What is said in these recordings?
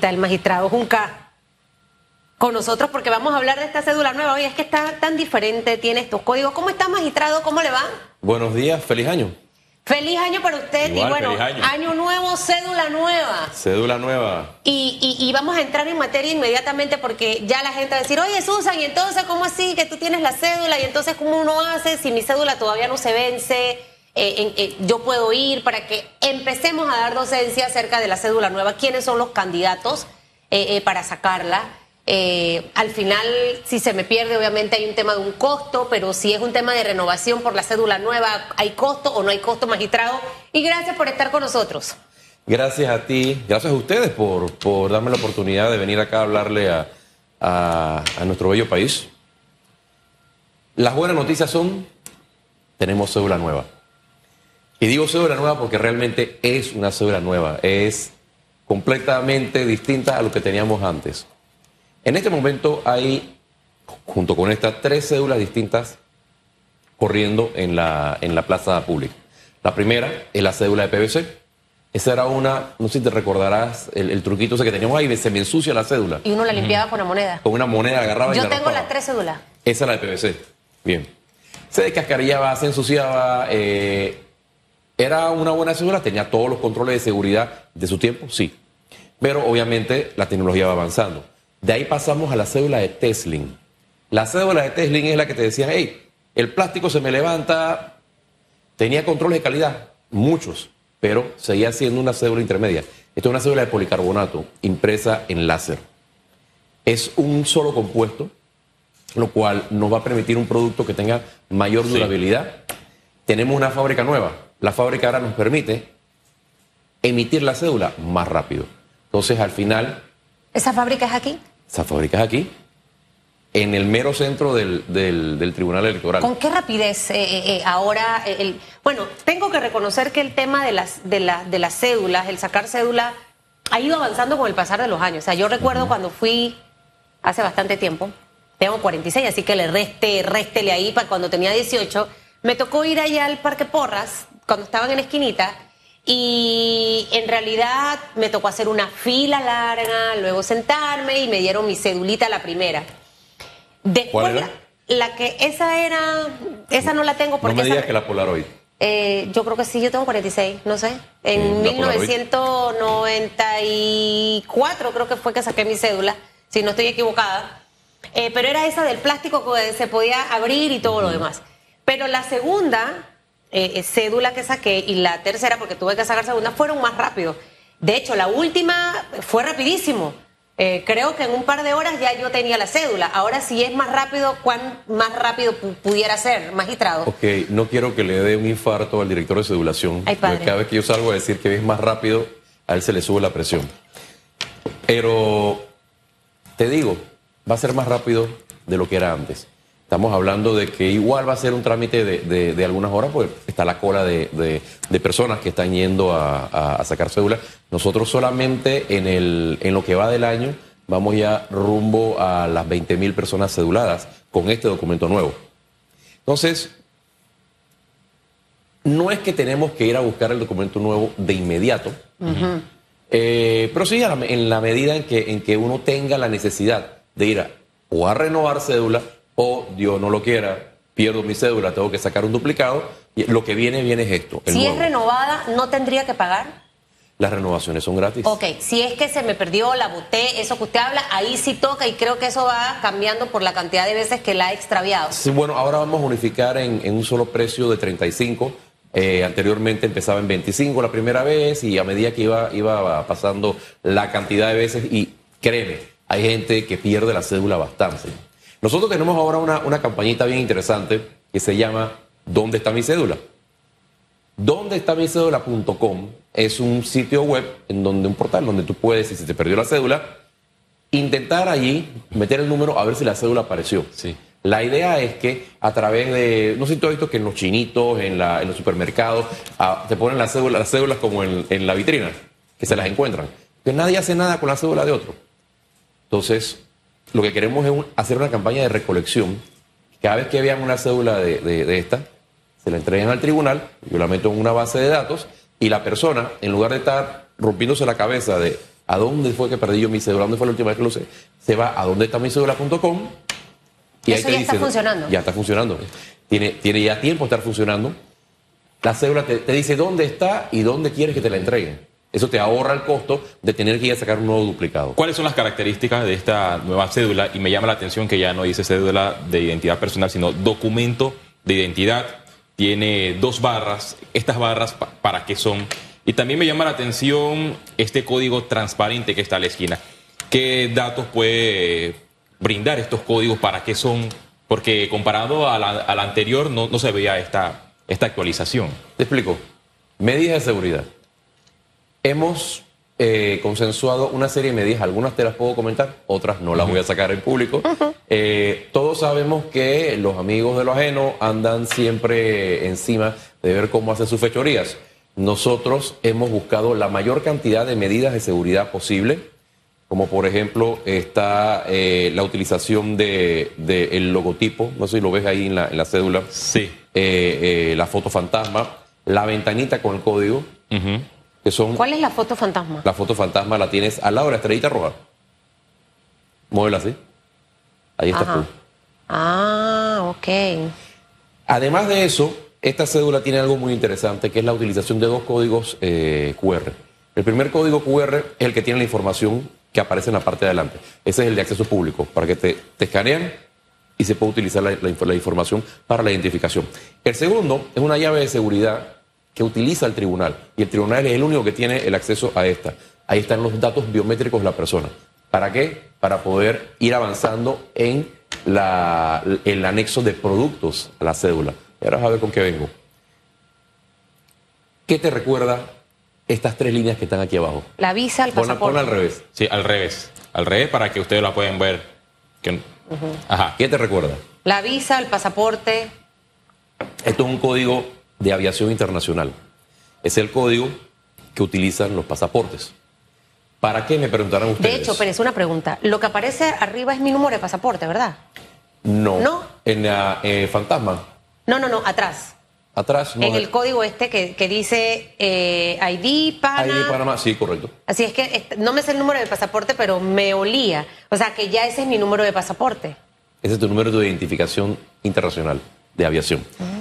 está el magistrado Junca con nosotros porque vamos a hablar de esta cédula nueva. Oye, es que está tan diferente, tiene estos códigos. ¿Cómo está, magistrado? ¿Cómo le va? Buenos días, feliz año. Feliz año para usted Igual, y bueno, año. año. nuevo, cédula nueva. Cédula nueva. Y, y- y vamos a entrar en materia inmediatamente porque ya la gente va a decir, oye Susan, ¿y entonces cómo así que tú tienes la cédula? ¿Y entonces cómo uno hace si mi cédula todavía no se vence? Eh, eh, yo puedo ir para que empecemos a dar docencia acerca de la cédula nueva, quiénes son los candidatos eh, para sacarla. Al final, si se me pierde, obviamente hay un tema de un costo, pero si es un tema de renovación por la cédula nueva, ¿hay costo o no hay costo, magistrado? Y gracias por estar con nosotros. Gracias a ti, gracias a ustedes por, por darme la oportunidad de venir acá a hablarle a- a nuestro bello país. Las buenas noticias son, tenemos cédula nueva. Y digo cédula nueva porque realmente es una cédula nueva, es completamente distinta a lo que teníamos antes. En este momento hay, junto con estas, tres cédulas distintas corriendo en la, en la plaza pública. La primera es la cédula de PVC. Esa era una, no sé si te recordarás, el, el truquito ese que teníamos ahí, de se me ensucia la cédula. Y uno la limpiaba con una moneda. Con una moneda agarraba y Yo la tengo raspaba. las tres cédulas. Esa es la de PVC. Bien. Se descascarillaba, se ensuciaba. eh, ¿Era una buena cédula? ¿Tenía todos los controles de seguridad de su tiempo? Sí. Pero obviamente la tecnología va avanzando. De ahí pasamos a la cédula de Teslin. La cédula de Teslin es la que te decía, hey, el plástico se me levanta. Tenía controles de calidad, muchos, pero seguía siendo una cédula intermedia. Esto es una cédula de policarbonato impresa en láser. Es un solo compuesto, lo cual nos va a permitir un producto que tenga mayor durabilidad. Tenemos una fábrica nueva. La fábrica ahora nos permite emitir la cédula más rápido. Entonces, al final, ¿Esa fábrica es aquí? esa fábrica es aquí, en el mero centro del, del- del Tribunal Electoral. ¿Con qué rapidez eh, eh, eh, ahora? el, bueno, tengo que reconocer que el tema de las, de, la- de las cédulas, el sacar cédula, ha ido avanzando con el pasar de los años. O sea, yo recuerdo cuando fui hace bastante tiempo, tengo 46, así que le reste, réstele ahí para cuando tenía 18, me tocó ir allá al Parque Porras, cuando estaban en esquinita, y en realidad me tocó hacer una fila larga, luego sentarme y me dieron mi cedulita la primera. Después, ¿Cuál era? La, la que esa era, esa no la tengo No porque me esa- digas que la Polaroid. eh, yo creo que sí, yo tengo 46, no sé. En Sí, la Polaroid. 1994 creo que fue que saqué mi cédula, si no estoy equivocada. Eh, pero era esa del plástico que se podía abrir y todo lo demás. Pero la segunda eh, eh, cédula que saqué y la tercera, porque tuve que sacar segunda, fueron más rápidos. De hecho, la última fue rapidísimo. Eh, creo que en un par de horas ya yo tenía la cédula. Ahora, si es más rápido, ¿cuán más rápido pu- pudiera ser, magistrado? Ok, no quiero que le dé un infarto al director de cedulación. Ay, padre. Cada vez que yo salgo a decir que es más rápido, a él se le sube la presión. Pero te digo, va a ser más rápido de lo que era antes. Estamos hablando de que igual va a ser un trámite de, de- de algunas horas, porque está la cola de, de- personas que están yendo a, a- a sacar cédula. Nosotros solamente en, el, en lo que va del año vamos ya rumbo a las 20 mil personas ceduladas con este documento nuevo. Entonces, no es que tenemos que ir a buscar el documento nuevo de inmediato, eh, pero sí en la medida en que, en que uno tenga la necesidad de ir a, o a renovar cédula o, Dios no lo quiera, pierdo mi cédula, tengo que sacar un duplicado, y lo que viene, viene es esto. Si es renovada, ¿no tendría que pagar? Las renovaciones son gratis. Ok, si es que se me perdió, la boté, eso que usted habla, ahí sí toca y creo que eso va cambiando por la cantidad de veces que la he extraviado. Sí, bueno, ahora vamos a unificar en, en un solo precio de 35. Eh, anteriormente empezaba en 25 la primera vez y a medida que iba, iba pasando la cantidad de veces, y créeme, hay gente que pierde la cédula bastante. Nosotros tenemos ahora una, una campañita bien interesante que se llama ¿Dónde está mi cédula? ¿Dónde está mi cédula.com? Es un sitio web en donde un portal donde tú puedes, si se te perdió la cédula, intentar allí meter el número a ver si la cédula apareció. Sí. La idea es que a través de, no sé si tú has visto que en los chinitos, en, la- en los supermercados, ah, te ponen las cédulas, las cédulas como en, en la vitrina, que se las encuentran. Que nadie hace nada con la cédula de otro. Entonces, lo que queremos es un- hacer una campaña de recolección. Cada vez que vean una cédula de, de- de esta, se la entregan al tribunal, yo la meto en una base de datos y la persona, en lugar de estar rompiéndose la cabeza de ¿A dónde fue que perdí yo mi cédula? ¿Dónde fue la última vez que lo usé? Se va a dónde está mi cédula.com y Eso ya está funcionando. Ya está funcionando. Tiene, tiene ya tiempo de estar funcionando. La cédula te, te dice dónde está y dónde quieres que te la entreguen. Eso te ahorra el costo de tener que ir a sacar un nuevo duplicado. ¿Cuáles son las características de esta nueva cédula? Y me llama la atención que ya no dice cédula de identidad personal, sino documento de identidad. Tiene dos barras. ¿Estas barras para qué son? Y también me llama la atención este código transparente que está a la esquina. ¿Qué datos puede brindar estos códigos? ¿Para qué son? Porque comparado a la, anterior no, no, se veía esta, esta actualización. Te explico. Medidas de seguridad. Hemos eh, consensuado una serie de medidas, algunas te las puedo comentar, otras no las voy a sacar en público. Eh, todos sabemos que los amigos de lo ajeno andan siempre encima de ver cómo hacen sus fechorías. Nosotros hemos buscado la mayor cantidad de medidas de seguridad posible, como por ejemplo está eh, la utilización del de, el logotipo, no sé si lo ves ahí en la, en la cédula. Sí. la foto fantasma, la ventanita con el código. ¿Cuál es la foto fantasma? La foto fantasma la tienes al lado de la estrellita roja. Muévela así. Ahí está tú. Ah, ok. Además de eso, esta cédula tiene algo muy interesante, que es la utilización de dos códigos eh, QR. El primer código QR es el que tiene la información que aparece en la parte de adelante. Ese es el de acceso público, para que te, te escanean y se puede utilizar la, la información para la identificación. El segundo es una llave de seguridad que utiliza el tribunal. Y el tribunal es el único que tiene el acceso a esta. Ahí están los datos biométricos de la persona. ¿Para qué? Para poder ir avanzando en la, el anexo de productos a la cédula. Y ahora vas a ver con qué vengo. ¿Qué te recuerda estas tres líneas que están aquí abajo? La visa, el pasaporte. Ponla, al revés. Sí, al revés. Al revés para que ustedes la puedan ver. Ajá. ¿Qué te recuerda? La visa, el pasaporte. Esto es un código de aviación internacional. Es el código que utilizan los pasaportes. ¿Para qué me preguntarán ustedes? De hecho, pero es una pregunta. Lo que aparece arriba es mi número de pasaporte, ¿verdad? No. ¿No? En la eh, fantasma. No, no, no, atrás. Atrás, no. En el código este que, dice eh, ID Panamá. ID Panamá, sí, correcto. Así es que no me sé el número de pasaporte, pero me olía. O sea, que ya ese es mi número de pasaporte. Ese es tu número de identificación internacional de aviación. Ah.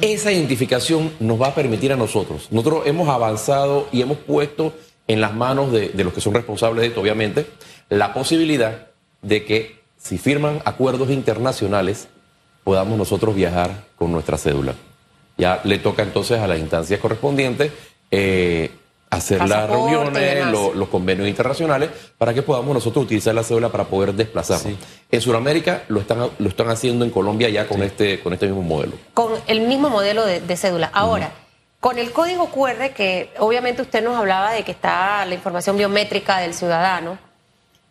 Esa identificación nos va a permitir a nosotros. Nosotros hemos avanzado y hemos puesto en las manos de, los que son responsables de esto, obviamente, la posibilidad de que si firman acuerdos internacionales, podamos nosotros viajar con nuestra cédula. Ya le toca entonces a las instancias correspondientes eh, hacer las reuniones, los convenios internacionales, para que podamos nosotros utilizar la cédula para poder desplazarnos. En Sudamérica lo están, lo están haciendo en Colombia ya con, este, con este mismo modelo. Con el mismo modelo de, cédula. Ahora, con el código QR, que obviamente usted nos hablaba de que está la información biométrica del ciudadano,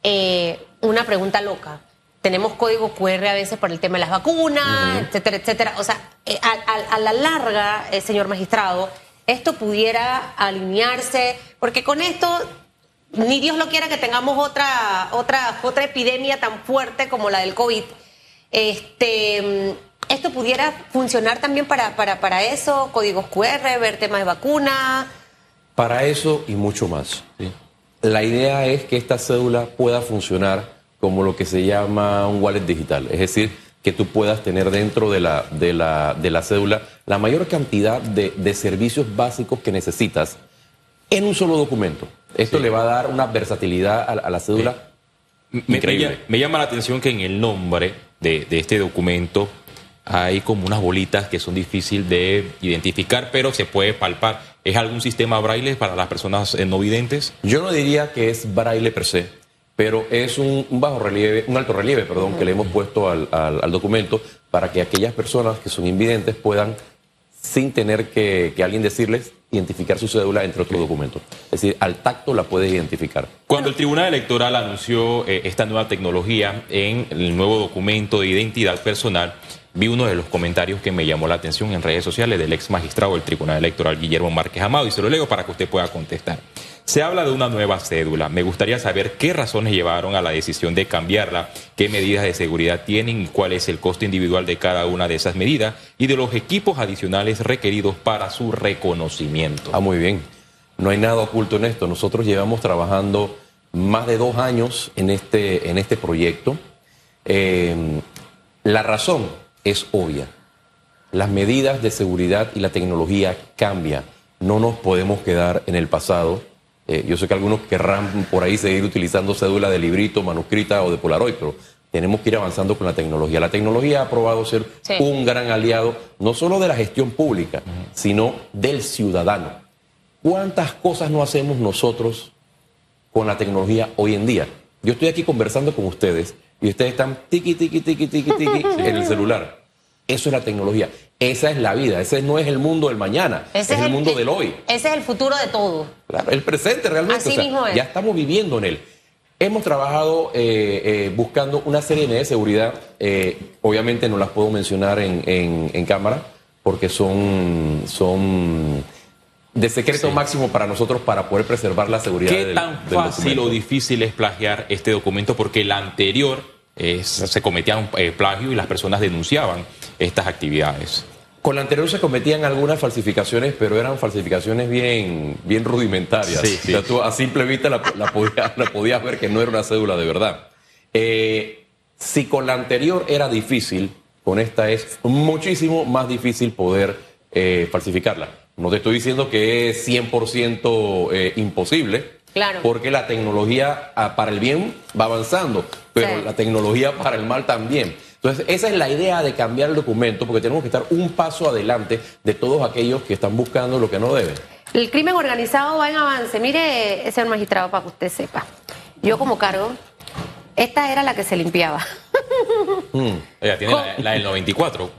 eh, una pregunta loca. Tenemos código QR a veces por el tema de las vacunas, etcétera, etcétera. O sea, eh, a, a, la larga, eh, señor magistrado, esto pudiera alinearse, porque con esto ni Dios lo quiera que tengamos otra, otra, otra epidemia tan fuerte como la del COVID. Este, esto pudiera funcionar también para, para, para eso, códigos QR, ver temas de vacuna. Para eso y mucho más. La idea es que esta cédula pueda funcionar como lo que se llama un wallet digital, es decir, que tú puedas tener dentro de la, de la, de la cédula la mayor cantidad de, de, servicios básicos que necesitas en un solo documento. Esto le va a dar una versatilidad a, la cédula increíble. Me, llama la atención que en el nombre de, de este documento hay como unas bolitas que son difíciles de identificar, pero se puede palpar. ¿Es algún sistema braille para las personas no videntes? Yo no diría que es braille per se pero es un, bajo relieve, un alto relieve, perdón, que le hemos puesto al, documento para que aquellas personas que son invidentes puedan, sin tener que, alguien decirles, identificar su cédula entre otros documentos. Es decir, al tacto la puedes identificar. Cuando el Tribunal Electoral anunció eh, esta nueva tecnología en el nuevo documento de identidad personal, vi uno de los comentarios que me llamó la atención en redes sociales del ex magistrado del Tribunal Electoral, Guillermo Márquez Amado, y se lo leo para que usted pueda contestar. Se habla de una nueva cédula. Me gustaría saber qué razones llevaron a la decisión de cambiarla, qué medidas de seguridad tienen y cuál es el costo individual de cada una de esas medidas y de los equipos adicionales requeridos para su reconocimiento. Ah, muy bien. No hay nada oculto en esto. Nosotros llevamos trabajando más de dos años en este, en este proyecto. Eh, la razón es obvia. Las medidas de seguridad y la tecnología cambian. No nos podemos quedar en el pasado. Eh, yo sé que algunos querrán por ahí seguir utilizando cédula de librito, manuscrita o de Polaroid, pero tenemos que ir avanzando con la tecnología. La tecnología ha probado ser Sí. un gran aliado, no solo de la gestión pública, sino del ciudadano. ¿Cuántas cosas no hacemos nosotros con la tecnología hoy en día? Yo estoy aquí conversando con ustedes y ustedes están tiqui, tiqui, tiqui, tiqui, tiqui en el celular. Eso es la tecnología. Esa es la vida. Ese no es el mundo del mañana. Ese es el mundo del hoy. Ese es el futuro de todo. Claro, el presente realmente. Así o sea, mismo es. Ya estamos viviendo en él. Hemos trabajado eh, eh, buscando una serie de seguridad. eh, obviamente no las puedo mencionar en, en- en cámara porque son, son de secreto Sí. máximo para nosotros para poder preservar la seguridad ¿Qué del, tan del fácil documento. o difícil es plagiar este documento? Porque el anterior eh, se cometían eh, plagio y las personas denunciaban estas actividades. Con la anterior se cometían algunas falsificaciones, pero eran falsificaciones bien, bien rudimentarias. Sí, sí. O sea, tú a simple vista la, la podías, la podías ver que no era una cédula de verdad. Eh, si con la anterior era difícil, con esta es muchísimo más difícil poder eh, falsificarla. No te estoy diciendo que es 100% eh, imposible, Claro. porque la tecnología ah, para el bien va avanzando, pero Sí. la tecnología para el mal también. Entonces, esa es la idea de cambiar el documento, porque tenemos que estar un paso adelante de todos aquellos que están buscando lo que no deben. El crimen organizado va en avance. Mire, señor magistrado, para que usted sepa. Yo como cargo, esta era la que se limpiaba. Ella tiene la, la del 94.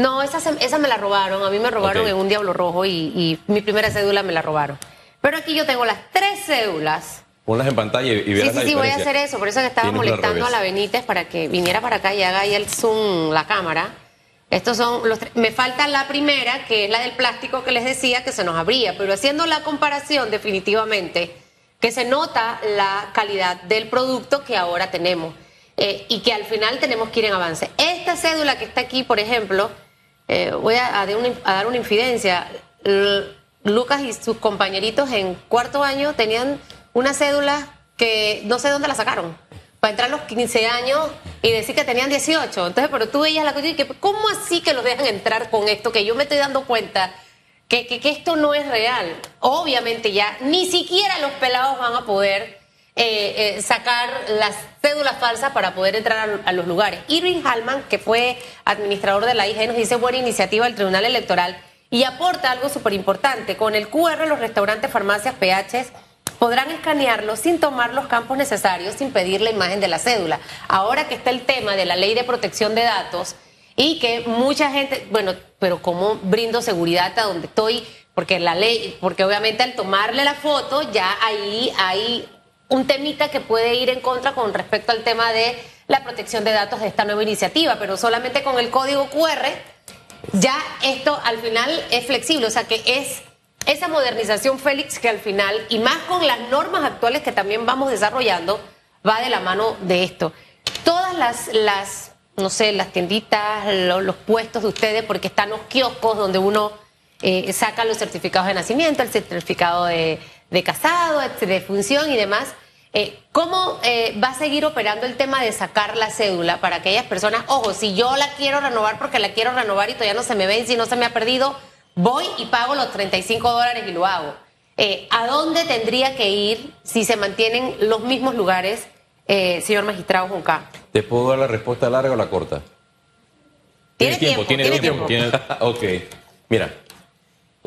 No, esa, se- esa me la robaron. A mí me robaron en un Diablo Rojo y, y mi primera cédula me la robaron. Pero aquí yo tengo las tres cédulas. Ponlas en pantalla y, y Sí, verás sí, la sí, voy a hacer eso. Por eso que estaba Tienes molestando a la Benítez para que viniera para acá y haga ahí el zoom, la cámara. Estos son los tres. Me falta la primera, que es la del plástico que les decía que se nos abría. Pero haciendo la comparación, definitivamente, que se nota la calidad del producto que ahora tenemos. eh, y que al final tenemos que ir en avance. Esta cédula que está aquí, por ejemplo, eh, voy a, dar una, infidencia. Lucas y sus compañeritos en cuarto año tenían una cédula que no sé dónde la sacaron. Para entrar a los 15 años y decir que tenían 18. Entonces, pero tú veías la cosa y que, ¿cómo así que los dejan entrar con esto? Que yo me estoy dando cuenta que, que, que esto no es real. Obviamente ya ni siquiera los pelados van a poder eh, eh, sacar las cédulas falsas para poder entrar a, a los lugares. Irving Hallman, que fue administrador de la IG, nos dice buena iniciativa del Tribunal Electoral y aporta algo súper importante. Con el QR, los restaurantes, farmacias, PHs podrán escanearlo sin tomar los campos necesarios, sin pedir la imagen de la cédula. Ahora que está el tema de la ley de protección de datos y que mucha gente, bueno, pero ¿cómo brindo seguridad a donde estoy? Porque la ley, porque obviamente al tomarle la foto ya ahí hay un temita que puede ir en contra con respecto al tema de la protección de datos de esta nueva iniciativa, pero solamente con el código QR ya esto al final es flexible, o sea que es esa modernización, Félix, que al final, y más con las normas actuales que también vamos desarrollando, va de la mano de esto. Todas las, las no sé, las tienditas, lo- los, puestos de ustedes, porque están los kioscos donde uno eh, saca los certificados de nacimiento, el certificado de, de casado, de función y demás. Eh, ¿Cómo eh, va a seguir operando el tema de sacar la cédula para aquellas personas? Ojo, si yo la quiero renovar porque la quiero renovar y todavía no se me vence y no se me ha perdido, voy y pago los 35 dólares y lo hago. Eh, ¿A dónde tendría que ir si se mantienen los mismos lugares, eh, señor magistrado Junca? ¿Te puedo dar la respuesta larga o la corta? Tiene tiempo, tiene tiempo. tiene- ok. Mira,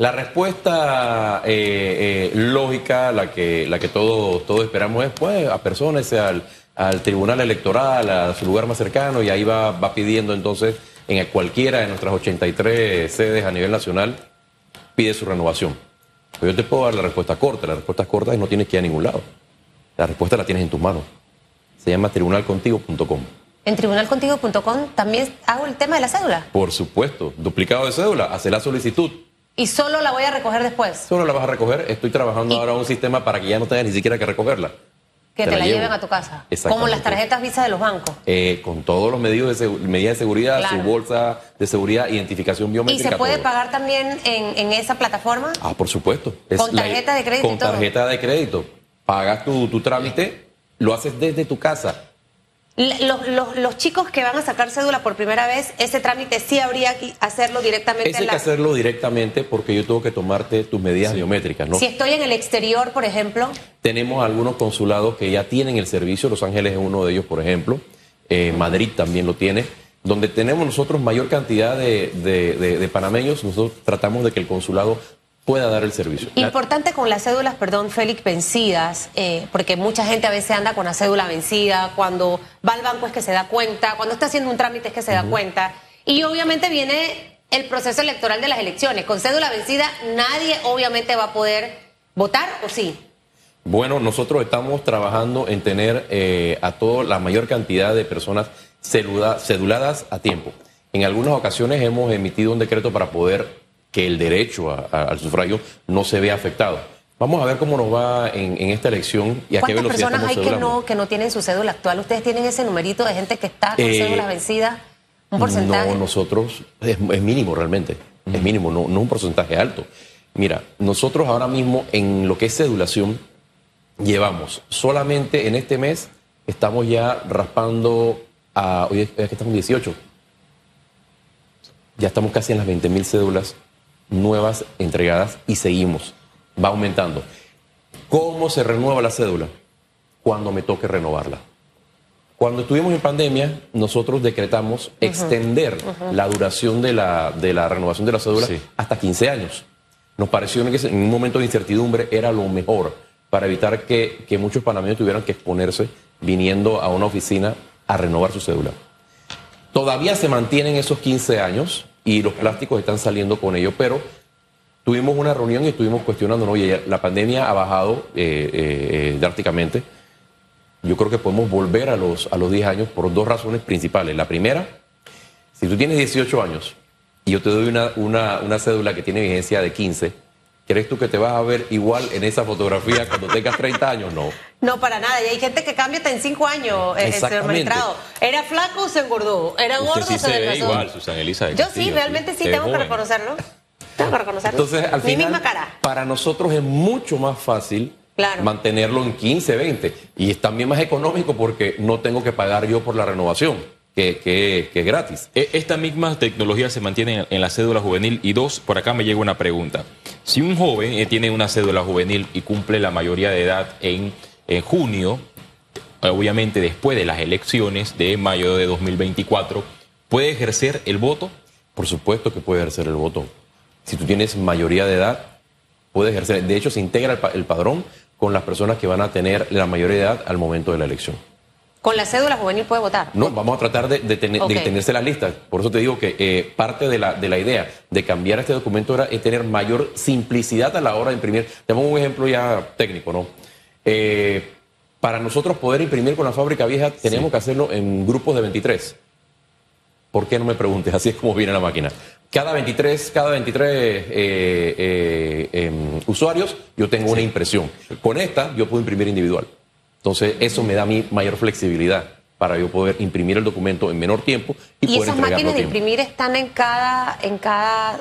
la respuesta eh, eh, lógica, la que, la que todos, todos esperamos es, pues, apersónese al, al tribunal electoral, a su lugar más cercano, y ahí va, va pidiendo entonces, en cualquiera de nuestras 83 sedes a nivel nacional, pide su renovación. Pero yo te puedo dar la respuesta corta. La respuesta corta es no tienes que ir a ningún lado. La respuesta la tienes en tus manos. Se llama tribunalcontigo.com. En tribunalcontigo.com también hago el tema de la cédula Por supuesto, duplicado de cédula, hace la solicitud. Y solo la voy a recoger después, Solo la vas a recoger. Estoy trabajando Y- ahora un sistema para que ya no tengas ni siquiera que recogerla. que Te te, la lleven a tu casa. Como las tarjetas Visa de los bancos. Eh, con todos los medios de medidas de seguridad, Claro. su bolsa de seguridad, identificación ¿Y biométrica. se puede todo. pagar también en, en esa plataforma? Ah, por supuesto. Con tarjeta de crédito y Con tarjeta de crédito. Pagas tu, tu trámite lo haces desde tu casa. Los, los, los, chicos que van a sacar cédula por primera vez, ese trámite sí habría que hacerlo directamente. Ese hay que hacerlo directamente porque yo tengo que tomarte tus medidas biométricas, ¿no? Si estoy en el exterior, por ejemplo. Tenemos algunos consulados que ya tienen el servicio, Los Ángeles es uno de ellos, por ejemplo, eh, Madrid también lo tiene, donde tenemos nosotros mayor cantidad de, de, de panameños, nosotros tratamos de que el consulado pueda dar el servicio. Importante con las cédulas, perdón, Félix, vencidas, eh, porque mucha gente a veces anda con la cédula vencida, cuando va al banco es que se da cuenta, cuando está haciendo un trámite es que se da cuenta, y obviamente viene el proceso electoral de las elecciones. Con cédula vencida nadie obviamente va a poder votar, ¿o sí? Bueno, nosotros estamos trabajando en tener eh, a toda la mayor cantidad de personas ceduladas a tiempo. En algunas ocasiones hemos emitido un decreto para poder que el derecho al sufragio no se vea afectado. Vamos a ver cómo nos va en, esta elección y a qué velocidad personas hay que no, que no tienen su cédula actual? ¿Ustedes tienen ese numerito de gente que está con eh, cédulas vencidas? ¿Un porcentaje? No, nosotros es, mínimo realmente, es mínimo, no, no un porcentaje alto. Mira, nosotros ahora mismo en lo que es cedulación llevamos solamente en este mes estamos ya raspando a, hoy es que estamos 18, ya estamos casi en las 20 mil cédulas nuevas entregadas y seguimos. Va aumentando. ¿Cómo se renueva la cédula? Cuando me toque renovarla. Cuando estuvimos en pandemia, nosotros decretamos extender la duración de la, de la renovación de la cédula hasta 15 años. Nos pareció que en un momento de incertidumbre era lo mejor para evitar que, que muchos panameños tuvieran que exponerse viniendo a una oficina a renovar su cédula. Todavía se mantienen esos 15 años, y los plásticos están saliendo con ello, pero tuvimos una reunión y estuvimos cuestionando, oye, la pandemia ha bajado eh, eh, eh, drásticamente. Yo creo que podemos volver a los, a los 10 años por dos razones principales. La primera, si tú tienes 18 años y yo te doy una, una, una cédula que tiene vigencia de 15, ¿Crees tú que te vas a ver igual en esa fotografía cuando tengas 30 años? No. No, para nada. Y hay gente que cambia hasta en 5 años eh, señor magistrado. Era flaco, se engordó. Era gordo, se, se ve igual, Susana Elisa. Yo sí, realmente sí, tengo que reconocerlo. Tengo que reconocerlo. Entonces, al final, Mi misma cara. para nosotros es mucho más fácil mantenerlo en 15, 20. Y es también más económico porque no tengo que pagar yo por la renovación que, es gratis. E, esta misma tecnología se mantiene en la cédula juvenil. Y dos, por acá me llega una pregunta. Si un joven eh, tiene una cédula juvenil y cumple la mayoría de edad en, junio, obviamente después de las elecciones de mayo de 2024, ¿puede ejercer el voto? Por supuesto que puede ejercer el voto. Si tú tienes mayoría de edad, puede ejercer. De hecho, se integra el padrón con las personas que van a tener la mayoría de edad al momento de la elección. ¿Con la cédula juvenil puede votar? No, vamos a tratar de, tenerse las listas. Por eso te digo que eh, parte de la, de la idea de cambiar este documento era es tener mayor simplicidad a la hora de imprimir. Tenemos un ejemplo ya técnico, ¿no? Eh, para nosotros poder imprimir con la fábrica vieja tenemos que hacerlo en grupos de 23. ¿Por qué no me preguntes? Así es como viene la máquina. Cada 23, cada 23 eh, em, usuarios yo tengo una impresión. Con esta yo puedo imprimir individual. Entonces, eso me da a mí mayor flexibilidad para yo poder imprimir el documento en menor tiempo y, ¿Y esas máquinas de imprimir están en cada, en cada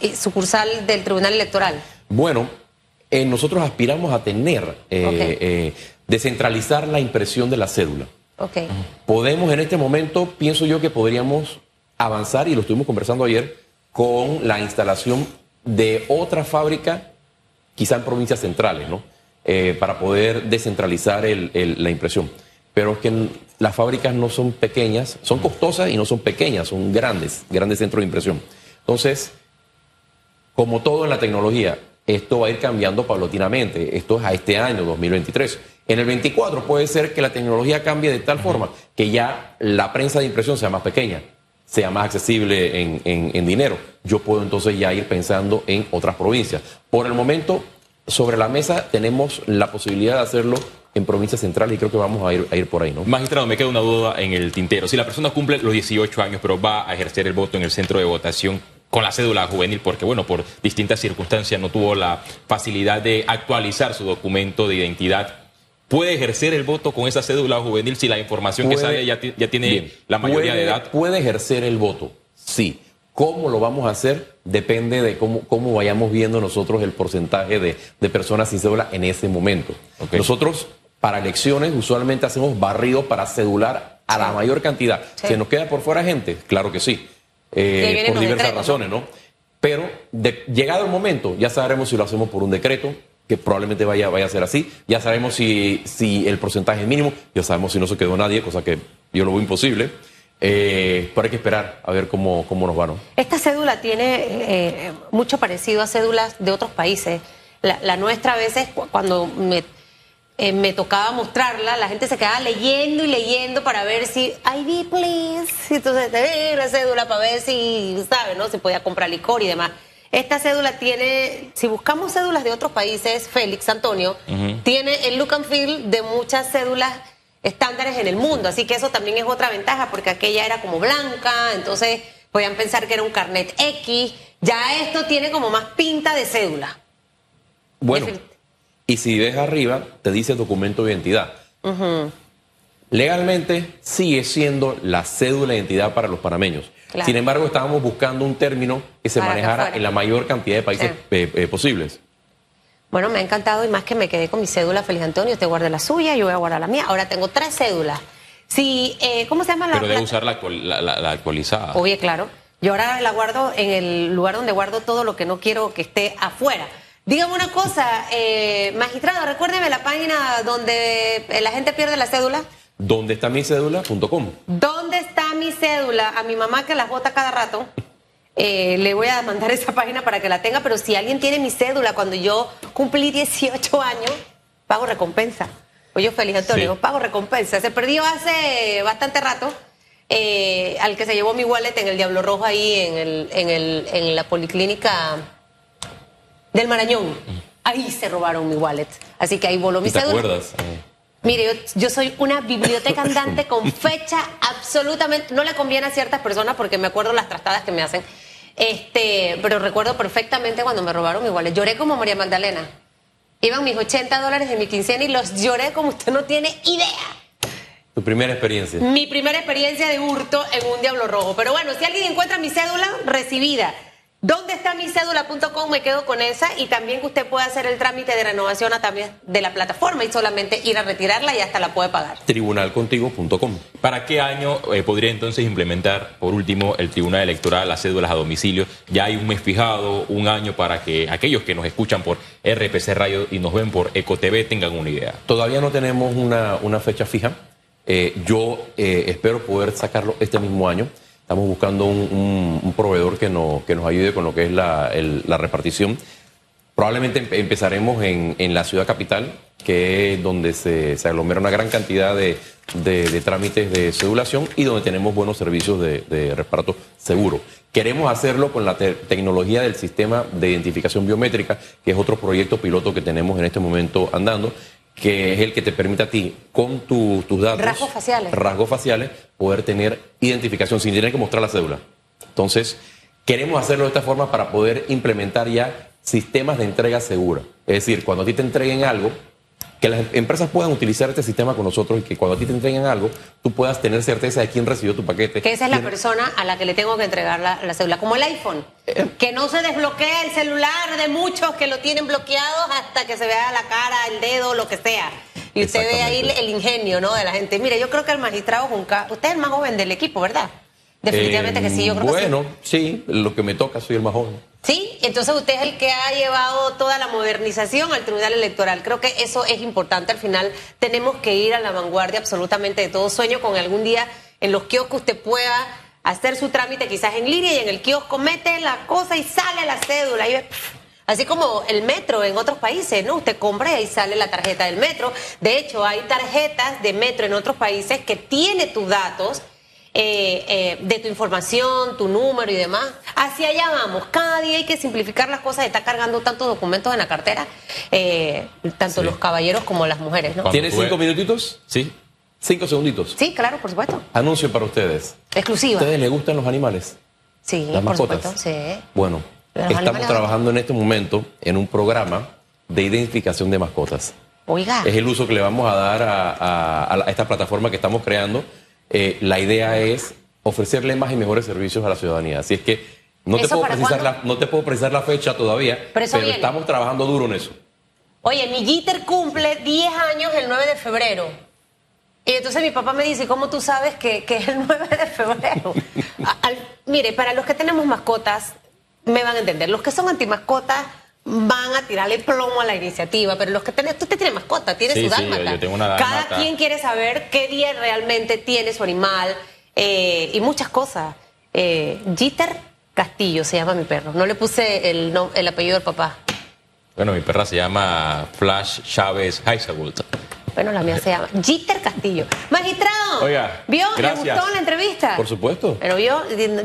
eh, sucursal, del Tribunal Electoral? Bueno, eh, nosotros aspiramos a tener, eh, descentralizar la impresión de la cédula. Okay. Podemos en este momento, pienso yo que podríamos avanzar, y lo estuvimos conversando ayer, con la instalación de otra fábrica, quizá en provincias centrales, ¿no? Eh, para poder descentralizar la impresión. Pero es que las fábricas no son pequeñas, son costosas y no son pequeñas, son grandes, grandes centros de impresión. Entonces, como todo en la tecnología, esto va a ir cambiando paulatinamente. Esto es a este año, 2023. En el 24 puede ser que la tecnología cambie de tal forma que ya la prensa de impresión sea más pequeña, sea más accesible en, en dinero. Yo puedo entonces ya ir pensando en otras provincias. Por el momento, sobre la mesa tenemos la posibilidad de hacerlo en provincias centrales y creo que vamos a ir, a ir por ahí, ¿no? Magistrado, me queda una duda en el tintero. Si la persona cumple los 18 años, pero va a ejercer el voto en el centro de votación con la cédula juvenil, porque, bueno, por distintas circunstancias no tuvo la facilidad de actualizar su documento de identidad, ¿puede ejercer el voto con esa cédula juvenil si la información que sale ya, tiene la mayoría de edad? Puede ejercer el voto, sí. ¿Cómo lo vamos a hacer? Depende de cómo, cómo vayamos viendo nosotros el porcentaje de, personas sin cédula en ese momento. Nosotros para elecciones usualmente hacemos barridos para cedular a la mayor cantidad. Sí. ¿Se nos queda por fuera gente? Claro que sí. Eh, por diversas decretos, razones, ¿no? Pero de- llegado el momento, ya sabremos si lo hacemos por un decreto, que probablemente vaya, vaya a ser así. Ya sabemos si, si el porcentaje es mínimo, ya sabemos si no se quedó nadie, cosa que yo lo veo imposible. Eh, pero hay que esperar a ver cómo, cómo nos va, ¿no? Esta cédula tiene eh, mucho parecido a cédulas de otros países. La, la nuestra a veces cu- cuando me, eh, me tocaba mostrarla, la gente se quedaba leyendo y leyendo para ver si ID please. Entonces eh, la cédula para ver si, ¿sabe? ¿no? Si podía comprar licor y demás. Esta cédula tiene, si buscamos cédulas de otros países, Félix Antonio, tiene el look and feel de muchas cédulas estándares en el mundo. Así que eso también es otra ventaja, porque aquella era como blanca, entonces podían pensar que era un carnet X. Ya esto tiene como más pinta de cédula. Bueno, y si ves arriba, te dice documento de identidad. Legalmente sigue siendo la cédula de identidad para los panameños. Claro. Sin embargo, estábamos buscando un término que se Para manejara en la mayor cantidad de países eh, eh, posibles. Bueno, me ha encantado y más que me quedé con mi cédula, Feliz Antonio. Usted guarde la suya, yo voy a guardar la mía. Ahora tengo tres cédulas. Si, eh, ¿Cómo se llama la Pero debe la- usar la, la- la- actualizada. Oye, claro. Yo ahora la guardo en el lugar donde guardo todo lo que no quiero que esté afuera. Dígame una cosa, eh, magistrado, recuérdeme la página donde la gente pierde la cédula. ¿Dónde está mi cédula.com? ¿Dónde está mi cédula? A mi mamá que las bota cada rato. Eh, le voy a mandar esa página para que la tenga, pero si alguien tiene mi cédula cuando yo cumplí 18 años, pago recompensa. Oye, feliz Antonio, Sí. pago recompensa. Se perdió hace bastante rato. eh, al que se llevó mi wallet en el Diablo Rojo ahí en, el, en, el, en la policlínica del Marañón. Ahí se robaron mi wallet. Así que ahí voló mi ¿Y ¿Te cédula. acuerdas? Eh, Mire, yo, yo soy una biblioteca andante con fecha absolutamente. No le conviene a ciertas personas porque me acuerdo las trastadas que me hacen. Este, pero recuerdo perfectamente cuando me robaron mi wallet. Lloré como María Magdalena. Iban mis 80 dólares de mi quincena y los lloré como usted no tiene idea. tu primera experiencia. Mi primera experiencia de hurto en un Diablo Rojo. Pero bueno, si alguien encuentra mi cédula, recibida. ¿Dónde está mi cédula.com? Me quedo con esa y también que usted puede hacer el trámite de renovación a través de la plataforma y solamente ir a retirarla y hasta la puede pagar. Tribunalcontigo.com. ¿Para qué año eh, podría entonces implementar, por último, el Tribunal Electoral las cédulas a domicilio? Ya hay un mes fijado, un año para que aquellos que nos escuchan por RPC Radio y nos ven por EcoTV tengan una idea. Todavía no tenemos una, una fecha fija. Eh, yo eh, espero poder sacarlo este mismo año. Estamos buscando un, proveedor que, no- que nos ayude con lo que es la, la repartición. Probablemente empe- empezaremos en, en la ciudad capital, que es donde se, se aglomera una gran cantidad de, de- trámites de cedulación y donde tenemos buenos servicios de, de reparto seguro. Queremos hacerlo con la te- tecnología del sistema de identificación biométrica, que es otro proyecto piloto que tenemos en este momento andando, que es el que te permite a ti, con tu- tus datos, Rasgos faciales. rasgos faciales, poder tener identificación sin tener que mostrar la cédula. Entonces, queremos hacerlo de esta forma para poder implementar ya sistemas de entrega segura. Es decir, cuando a ti te entreguen algo, que las empresas puedan utilizar este sistema con nosotros y que cuando a ti te entreguen algo, tú puedas tener certeza de quién recibió tu paquete. Que esa es la persona a la que le tengo que entregar la, la cédula, como el iPhone. Que no se desbloquea el celular de muchos que lo tienen bloqueados hasta que se vea la cara, el dedo, lo que sea. Y usted ve ahí el ingenio ¿no? de la gente. Mire, yo creo que el magistrado Junca, usted es el más joven del equipo, ¿verdad? Definitivamente que sí, yo creo que sí. Bueno, sí, lo que me toca, soy el más joven. Sí, entonces usted es el que ha llevado toda la modernización al Tribunal Electoral. Creo que eso es importante. Al final tenemos que ir a la vanguardia absolutamente de todo. Sueño con algún día en los kioscos usted pueda hacer su trámite quizás en línea y en el kiosco mete la cosa y sale la cédula. Y ve, Así como el metro en otros países, ¿no? Usted compra y ahí sale la tarjeta del metro. De hecho, hay tarjetas de metro en otros países que tiene tus datos eh, eh, de tu información, tu número y demás. Hacia allá vamos. Cada día hay que simplificar las cosas. Está cargando tantos documentos en la cartera, eh, tanto Sí. los caballeros como las mujeres, ¿no? ¿Tienes cinco minutitos? Sí. Cinco segunditos. Sí, claro, por supuesto. Anuncio para ustedes. Exclusiva. ¿A ustedes les gustan los animales? Sí, ¿Las por mascotas? supuesto. Sí. Bueno, Los estamos trabajando en este momento en un programa de identificación de mascotas. Oiga. Es el uso que le vamos a dar a, a- a la- a esta plataforma que estamos creando. Eh, la idea es ofrecerle más y mejores servicios a la ciudadanía. Así es que no te, ¿Eso puedo precisar la, no te puedo precisar la fecha todavía, Pero estamos trabajando duro en eso. Oye, mi Jeter cumple 10 años el 9 de febrero. Y entonces mi papá me dice, ¿cómo tú sabes que, que es el 9 de febrero? Al- mire, para los que tenemos mascotas, me van a entender. Los que son antimascotas van a tirarle plomo a la iniciativa, pero los que tenés, tú te tienes mascota, tienes Sí, su sí, dálmata. yo- yo tengo una Cada dálmata. quien quiere saber qué día realmente tiene su animal eh, y muchas cosas. Eh, Jeter Castillo se llama mi perro. No le puse el, no- el apellido del papá. Bueno, mi perra se llama Flash Chávez Heiselwood. Bueno, la mía se llama Jeter Castillo. Magistrado. Oiga, ¿Vio? gracias. ¿Le gustó la entrevista? Por supuesto. Pero vio,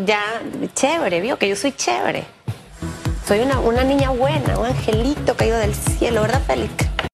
ya, chévere, vio que yo soy chévere. Soy una, una niña buena, un angelito caído del cielo, ¿verdad, Félix?